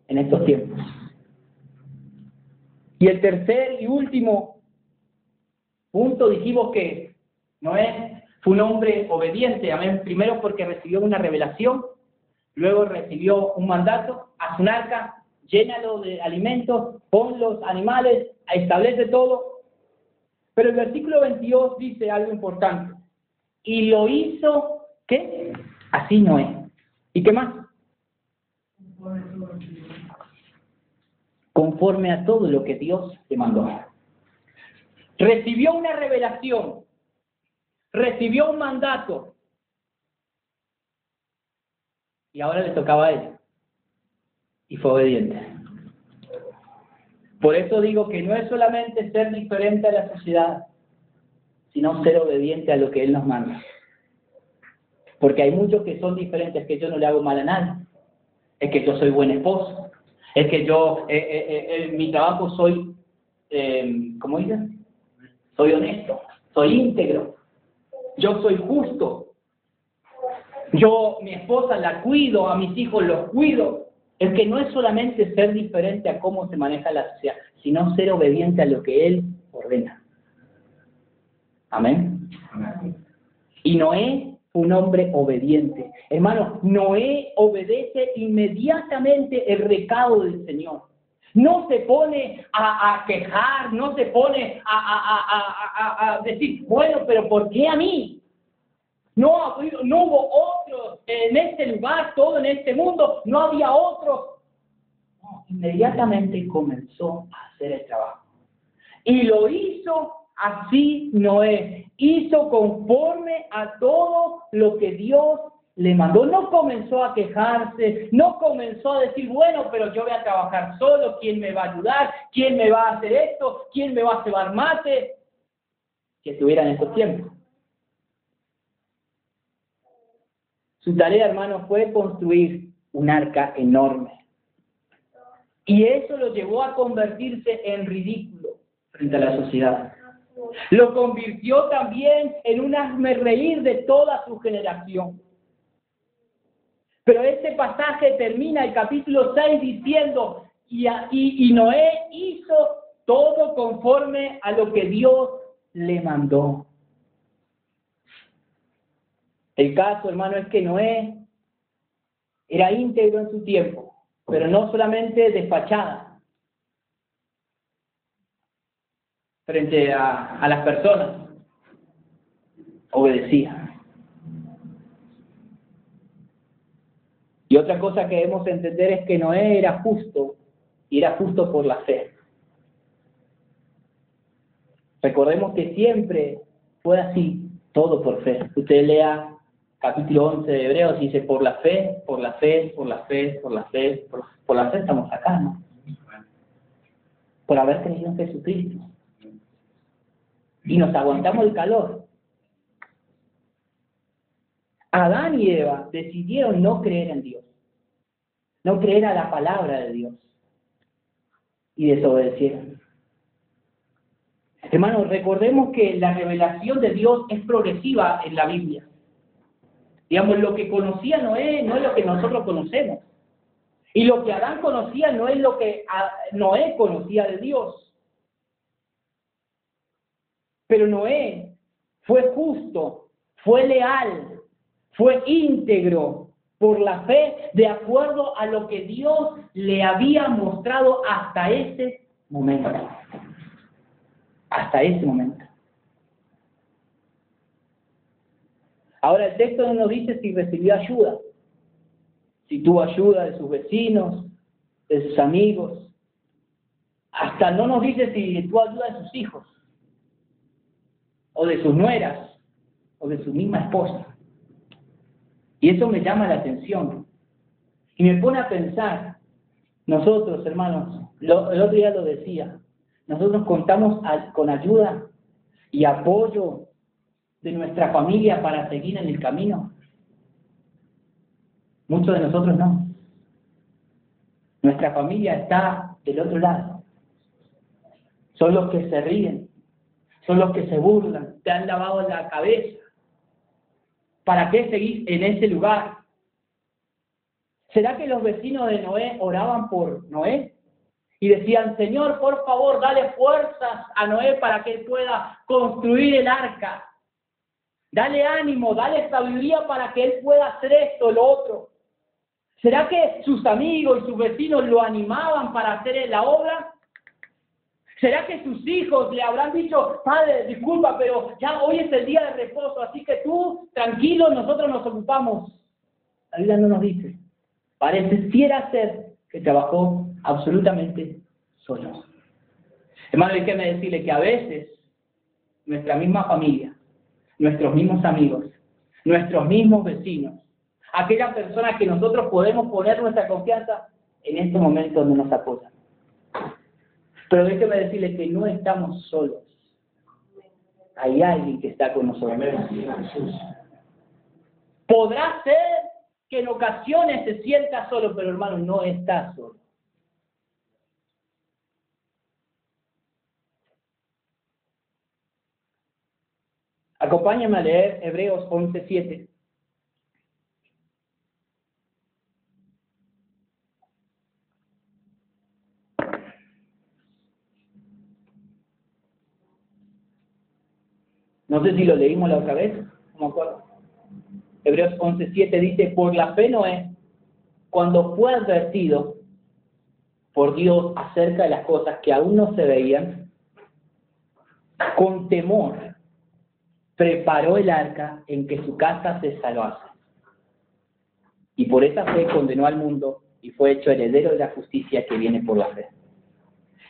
en estos tiempos. Y el tercer y último punto dijimos que Noé fue un hombre obediente, amén, primero porque recibió una revelación, luego recibió un mandato, a su arca, llénalo de alimentos, pon los animales, establece todo, pero el versículo 22 dice algo importante. Y lo hizo, ¿qué? Así no es. ¿Y qué más? Conforme a todo lo que Dios le mandó. Recibió una revelación. Recibió un mandato. Y ahora le tocaba a él. Y fue obediente. Por eso digo que no es solamente ser diferente a la sociedad, sino ser obediente a lo que Él nos manda. Porque hay muchos que son diferentes, que yo no le hago mal a nadie, es que yo soy buen esposo, es que yo eh, eh, eh, en mi trabajo soy, ¿cómo dicen? Soy honesto, soy íntegro, yo soy justo, yo mi esposa la cuido, a mis hijos los cuido, es que no es solamente ser diferente a cómo se maneja la sociedad, sino ser obediente a lo que Él ordena. Amén. Y Noé un hombre obediente. Hermano, Noé obedece inmediatamente el recado del Señor. No se pone a, quejar, no se pone a, decir, bueno, pero ¿por qué a mí? No, no hubo otros en este lugar, todo en este mundo, no había otros. inmediatamente comenzó a hacer el trabajo. Y lo hizo así Noé. Hizo conforme a todo lo que Dios le mandó. No comenzó a quejarse, no comenzó a decir, bueno, pero yo voy a trabajar solo, ¿quién me va a ayudar? ¿Quién me va a hacer esto? ¿Quién me va a llevar mate? Que estuviera en estos tiempos. Su tarea, hermano, fue construir un arca enorme. Y eso lo llevó a convertirse en ridículo frente a la sociedad. Lo convirtió también en un reír de toda su generación. Pero este pasaje termina el capítulo 6 diciendo, y, y, y Noé hizo todo conforme a lo que Dios le mandó. El caso, hermano, es que Noé era íntegro en su tiempo, pero no solamente despachada frente a, a las personas, obedecía. Y otra cosa que debemos entender es que Noé era justo, y era justo por la fe. Recordemos que siempre fue así, todo por fe. Usted lea capítulo 11 de Hebreos y dice, por la fe, por la fe, por la fe, por la fe, por, la fe estamos acá, ¿no? Por haber creído en Jesucristo. Y nos aguantamos el calor. Adán y Eva decidieron no creer en Dios, no creer a la palabra de Dios y desobedecieron. Hermanos, recordemos que la revelación de Dios es progresiva en la Biblia. Digamos, lo que conocía Noé no es lo que nosotros conocemos. Y lo que Adán conocía no es lo que Noé conocía de Dios. Pero Noé fue justo, fue leal, fue íntegro por la fe de acuerdo a lo que Dios le había mostrado hasta ese momento. Hasta ese momento. Ahora el texto no nos dice si recibió ayuda, si tuvo ayuda de sus vecinos, de sus amigos, hasta no nos dice si tuvo ayuda de sus hijos, o de sus nueras, o de su misma esposa. Y eso me llama la atención. Y me pone a pensar, nosotros, hermanos, el otro día lo decía, nosotros contamos con ayuda y apoyo de nuestra familia para seguir en el camino? Muchos de nosotros no. Nuestra familia está del otro lado. Son los que se ríen, son los que se burlan, te han lavado la cabeza. ¿Para qué seguir en ese lugar? ¿Será que los vecinos de Noé oraban por Noé? Y decían, Señor, por favor, dale fuerzas a Noé para que él pueda construir el arca. Dale ánimo, dale sabiduría para que él pueda hacer esto, lo otro. ¿Será que sus amigos y sus vecinos lo animaban para hacer la obra? ¿Será que sus hijos le habrán dicho, padre, disculpa, pero ya hoy es el día de reposo, así que tú, tranquilo, nosotros nos ocupamos? La vida no nos dice. Pareciera ser que trabajó absolutamente solo. Hermano, déjeme decirle que a veces nuestra misma familia nuestros mismos amigos, nuestros mismos vecinos, aquellas personas que nosotros podemos poner nuestra confianza en este momento donde nos apoyan. Pero déjeme decirle que no estamos solos. Hay alguien que está con nosotros. Podrá ser que en ocasiones se sienta solo, pero hermano, no está solo. Acompáñame a leer Hebreos 11.7. No sé si lo leímos la otra vez, no me acuerdo. Hebreos 11.7 dice, por la fe Noé, cuando fue advertido por Dios acerca de las cosas que aún no se veían, con temor preparó el arca en que su casa se salvase. Y por esa fe condenó al mundo y fue hecho heredero de la justicia que viene por la fe.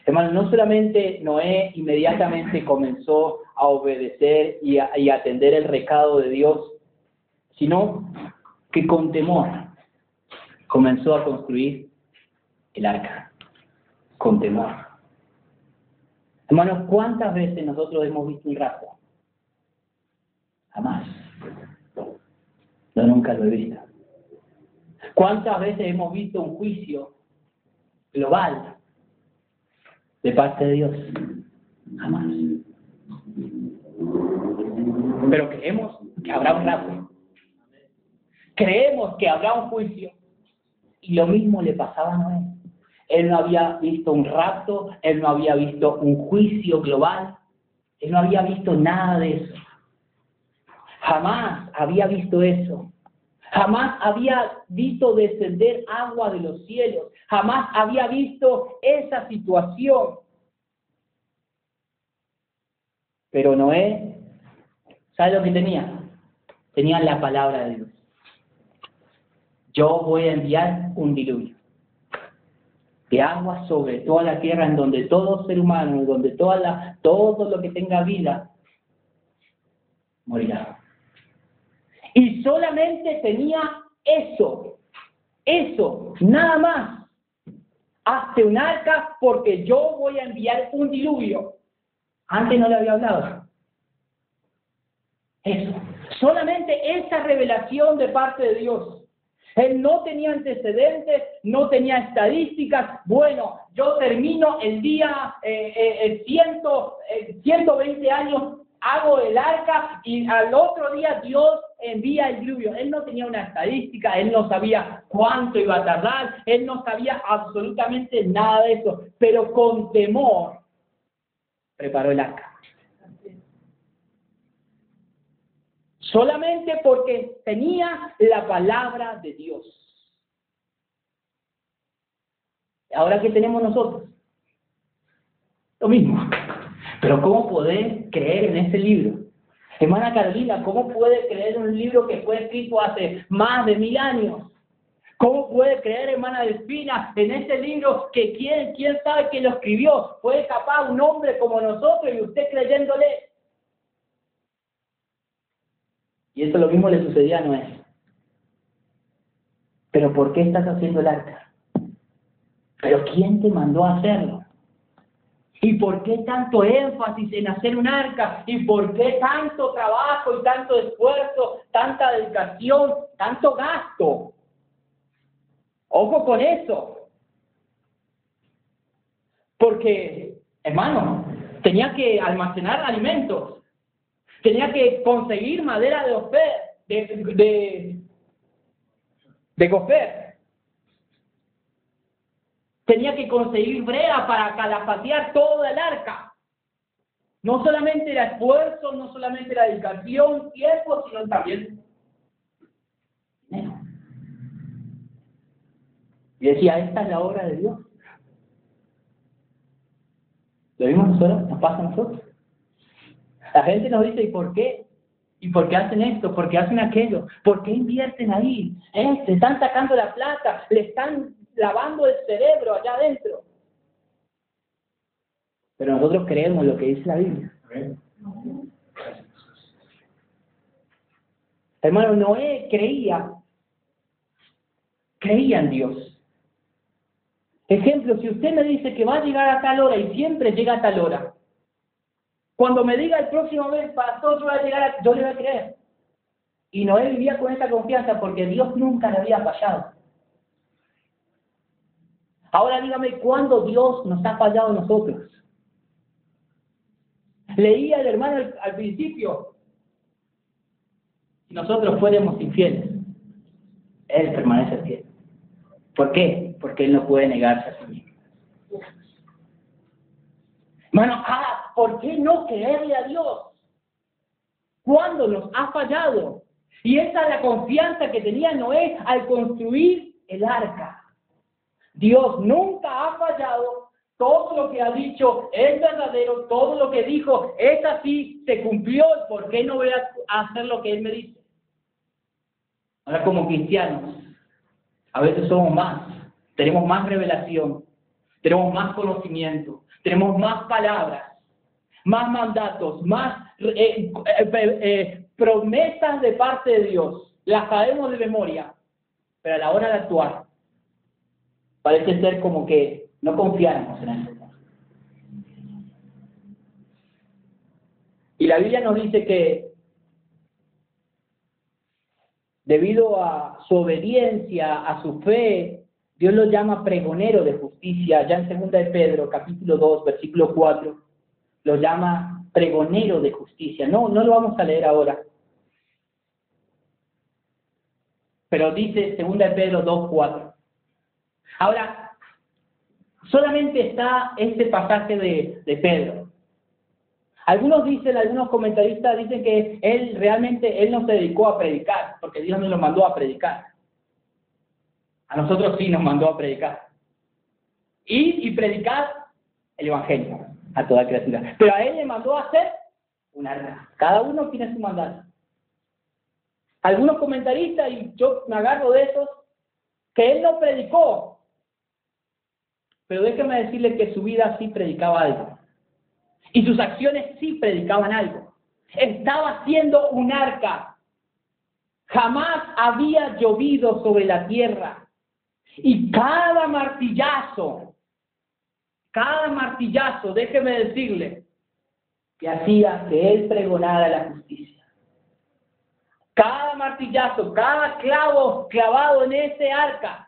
Hermano, no solamente Noé inmediatamente comenzó a obedecer y a, atender el recado de Dios, sino que con temor comenzó a construir el arca, con temor. Hermanos, ¿cuántas veces nosotros hemos visto un rato Jamás. Yo nunca lo he visto. ¿Cuántas veces hemos visto un juicio global de parte de Dios? Jamás. Pero creemos que habrá un rato. creemos que habrá un juicio. Y lo mismo le pasaba a Noé. Él no había visto un rapto, él no había visto un juicio global, él no había visto nada de eso. Jamás había visto eso. Jamás había visto descender agua de los cielos. Jamás había visto esa situación. Pero Noé, ¿sabe lo que tenía? Tenía la palabra de Dios. Yo voy a enviar un diluvio de agua sobre toda la tierra en donde todo ser humano, en donde toda la, todo lo que tenga vida morirá. Y solamente tenía eso, eso, nada más. Hazte un arca porque yo voy a enviar un diluvio. Antes no le había hablado. Eso. Solamente esa revelación de parte de Dios. Él no tenía antecedentes, no tenía estadísticas. Bueno, yo termino el día eh, eh, 120 eh, años, hago el arca y al otro día Dios envía el diluvio. Él no tenía una estadística, él no sabía cuánto iba a tardar, él no sabía absolutamente nada de eso, pero con temor preparó el arca. solamente porque tenía la palabra de Dios. Ahora, ¿qué tenemos nosotros? Lo mismo. Pero ¿cómo poder creer en este libro? Hermana Carolina, ¿cómo puede creer en un libro que fue escrito hace más de mil años? ¿Cómo puede creer, hermana Delfina, en este libro que quién, quién sabe quién lo escribió? Fue capaz un hombre como nosotros y usted creyéndole. Y eso lo mismo le sucedía a Noé. Pero ¿por qué estás haciendo el arca? ¿Pero quién te mandó a hacerlo? ¿Y por qué tanto énfasis en hacer un arca? ¿Y por qué tanto trabajo y tanto esfuerzo, tanta dedicación, tanto gasto? Ojo con eso. Porque, hermano, tenía que almacenar alimentos. Tenía que conseguir madera de ofer, de, de, de gofer. Tenía que conseguir brea para calafatear toda el arca. No solamente era esfuerzo, no solamente era dedicación, tiempo, sino también Y decía, esta es la obra de Dios. ¿Lo vimos nosotros? ¿Nos pasa a nosotros? La gente nos dice, ¿y por qué? ¿Y por qué hacen esto? ¿Por qué hacen aquello? ¿Por qué invierten ahí? ¿Eh? Se están sacando la plata, le están lavando el cerebro allá adentro. Pero nosotros creemos lo que dice la Biblia. Hermano, Noé creía, creía en Dios. Ejemplo, si usted me dice que va a llegar a tal hora y siempre llega a tal hora, cuando me diga el próximo mes, pastor, yo, voy a llegar a... yo le voy a creer. Y Noé vivía con esa confianza porque Dios nunca le había fallado. Ahora dígame cuándo Dios nos ha fallado a nosotros. Leía el hermano al, principio. Si nosotros fuéramos infieles, Él permanece fiel. ¿Por qué? Porque Él no puede negarse a sí mismo. Hermano, ah, ¿por qué no creerle a Dios? ¿Cuándo nos ha fallado? Y esa es la confianza que tenía Noé al construir el arca. Dios nunca ha fallado, todo lo que ha dicho es verdadero, todo lo que dijo es así, se cumplió, ¿por qué no voy a hacer lo que Él me dice? Ahora como cristianos, a veces somos más, tenemos más revelación, tenemos más conocimiento, tenemos más palabras, más mandatos, más eh, eh, eh, promesas de parte de Dios. Las sabemos de memoria, pero a la hora de actuar, parece ser como que no confiamos en eso. Y la Biblia nos dice que debido a su obediencia, a su fe, Dios lo llama pregonero de justicia, ya en 2 de Pedro, capítulo 2, versículo 4, lo llama pregonero de justicia. No, no lo vamos a leer ahora. Pero dice 2 de Pedro 2.4. Ahora, solamente está este pasaje de, Pedro. Algunos dicen, algunos comentaristas dicen que él realmente, él no se dedicó a predicar, porque Dios no lo mandó a predicar. A nosotros sí nos mandó a predicar. Y predicar el Evangelio a toda criatura. Pero a él le mandó a hacer un arca. Cada uno tiene su mandato. Algunos comentaristas, y yo me agarro de esos, que él no predicó. Pero déjeme decirle que su vida sí predicaba algo. Y sus acciones sí predicaban algo. Estaba haciendo un arca. Jamás había llovido sobre la tierra. Y cada martillazo, cada martillazo, déjeme decirle, que hacía que él pregonara la justicia. Cada martillazo, cada clavo clavado en ese arca,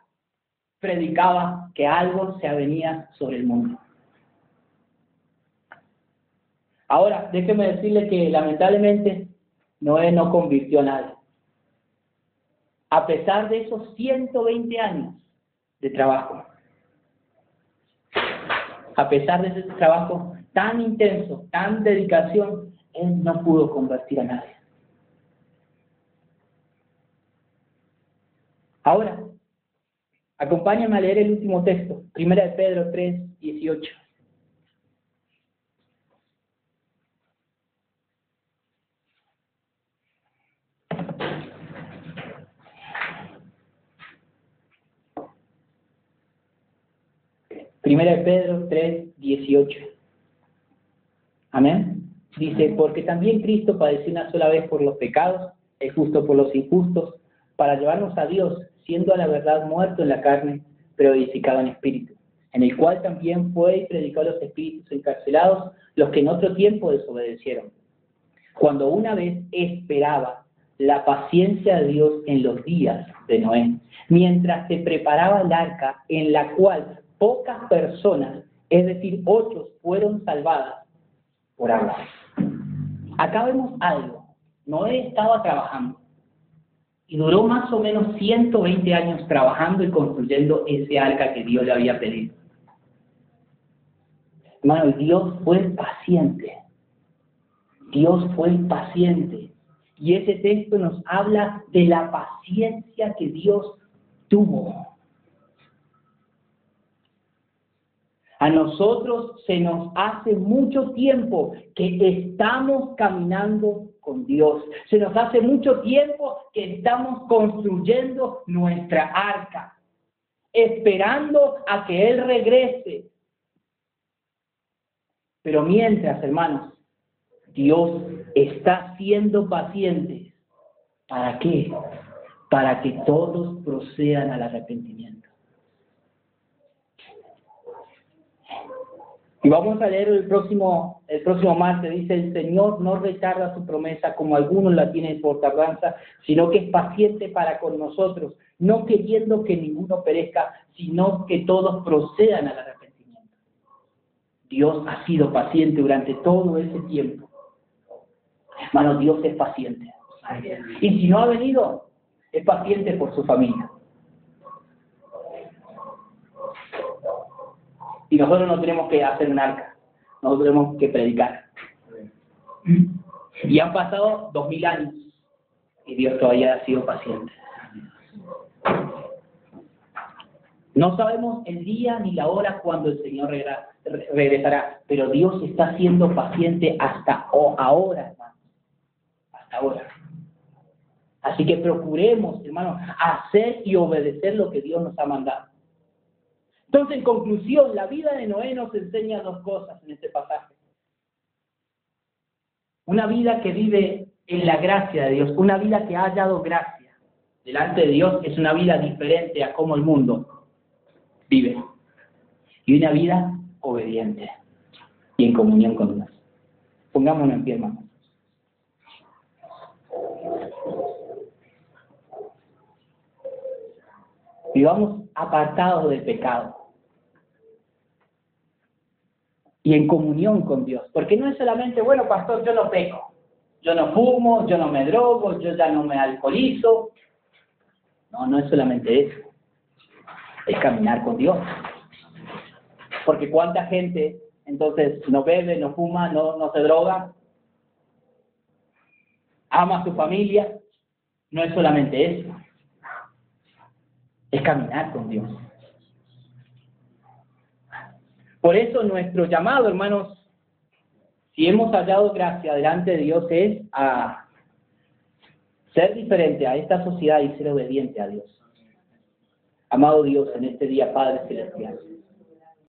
predicaba que algo se avenía sobre el mundo. Ahora, déjeme decirle que lamentablemente Noé no convirtió a nadie. A pesar de esos 120 años de trabajo, a pesar de ese trabajo tan intenso, tan dedicación, él no pudo convertir a nadie. Ahora, acompáñame a leer el último texto, Primera de Pedro 3, 18. Primera de Pedro 3, 18. Amén. Dice, porque también Cristo padeció una sola vez por los pecados, es justo por los injustos, para llevarnos a Dios, siendo a la verdad muerto en la carne, pero edificado en espíritu, en el cual también fue y predicó a los espíritus encarcelados, los que en otro tiempo desobedecieron. Cuando una vez esperaba la paciencia de Dios en los días de Noé, mientras se preparaba el arca en la cual pocas personas, es decir, ocho, fueron salvadas por agua. Acá vemos algo. Noé estaba trabajando y duró más o menos 120 años trabajando y construyendo ese arca que Dios le había pedido. Hermano, Dios fue paciente. Dios fue paciente. Y ese texto nos habla de la paciencia que Dios tuvo. A nosotros se nos hace mucho tiempo que estamos caminando con Dios. Se nos hace mucho tiempo que estamos construyendo nuestra arca, esperando a que Él regrese. Pero mientras, hermanos, Dios está siendo paciente. ¿Para qué? Para que todos procedan al arrepentimiento. Y vamos a leer el próximo, el próximo martes, dice, el Señor no retarda su promesa como algunos la tienen por tardanza, sino que es paciente para con nosotros, no queriendo que ninguno perezca, sino que todos procedan al arrepentimiento. Dios ha sido paciente durante todo ese tiempo. Hermano, Dios es paciente. Y si no ha venido, es paciente por su familia. Y nosotros no tenemos que hacer un arca, nosotros tenemos que predicar. Y han pasado dos mil años y Dios todavía ha sido paciente. No sabemos el día ni la hora cuando el Señor regresará, pero Dios está siendo paciente hasta ahora, hermano. Hasta ahora. Así que procuremos, hermanos, hacer y obedecer lo que Dios nos ha mandado. Entonces, en conclusión, la vida de Noé nos enseña dos cosas en este pasaje. Una vida que vive en la gracia de Dios, una vida que ha hallado gracia delante de Dios, es una vida diferente a cómo el mundo vive. Y una vida obediente y en comunión con Dios. Pongámonos en pie, hermanos. Vivamos apartados del pecado y en comunión con Dios. Porque no es solamente, bueno, pastor, yo no peco, yo no fumo, yo no me drogo, yo ya no me alcoholizo. No, no es solamente eso. Es caminar con Dios. Porque cuánta gente entonces no bebe, no fuma, no, no se droga, ama a su familia. No es solamente eso. Es caminar con Dios. Por eso nuestro llamado, hermanos, si hemos hallado gracia delante de Dios, es a ser diferente a esta sociedad y ser obediente a Dios. Amado Dios, en este día, Padre Celestial.